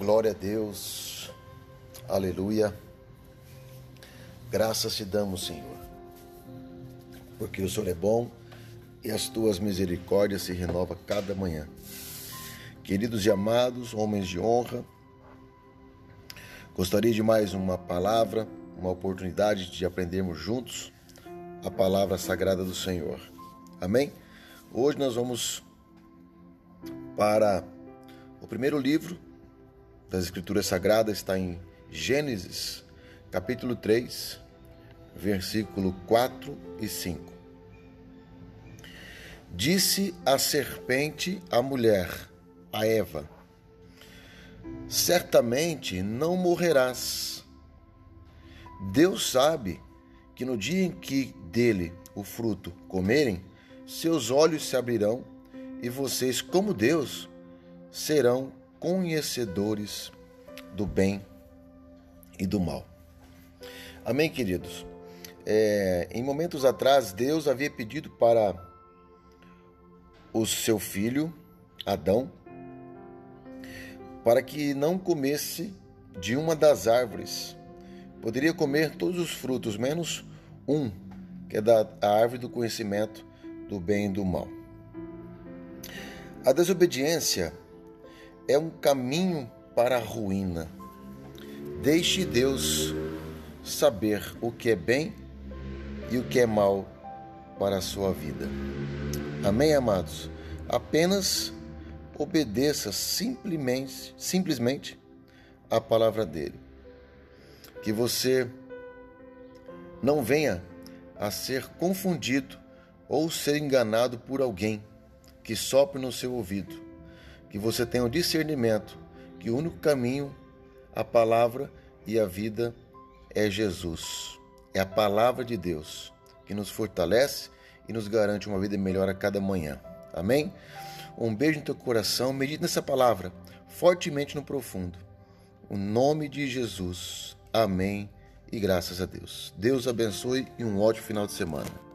Glória a Deus, aleluia. Graças te damos, Senhor, porque o Senhor é bom e as tuas misericórdias se renovam cada manhã. Queridos e amados, homens de honra, gostaria de mais uma palavra, uma oportunidade de aprendermos juntos a palavra sagrada do Senhor. Amém? Hoje nós vamos para o primeiro livro das Escrituras Sagradas, está em Gênesis, capítulo 3, versículo 4 e 5. Disse a serpente à mulher, a Eva: Certamente não morrerás. Deus sabe que no dia em que dele o fruto comerem, seus olhos se abrirão e vocês, como Deus, serão conhecedores do bem e do mal. Amém, queridos? É, em momentos atrás, Deus havia pedido para o seu filho, Adão, para que não comesse de uma das árvores. Poderia comer todos os frutos, menos um, que é da árvore do conhecimento do bem e do mal. A desobediência é um caminho para a ruína. Deixe Deus saber o que é bem e o que é mal para a sua vida. Amém, amados? Apenas obedeça simplesmente, simplesmente a palavra dele. Que você não venha a ser confundido ou ser enganado por alguém que sopre no seu ouvido que você tenha o discernimento que o único caminho, a palavra e a vida é Jesus. É a palavra de Deus que nos fortalece e nos garante uma vida melhor a cada manhã. Amém? Um beijo no teu coração, medite nessa palavra fortemente no profundo. O nome de Jesus. Amém e graças a Deus. Deus abençoe e um ótimo final de semana.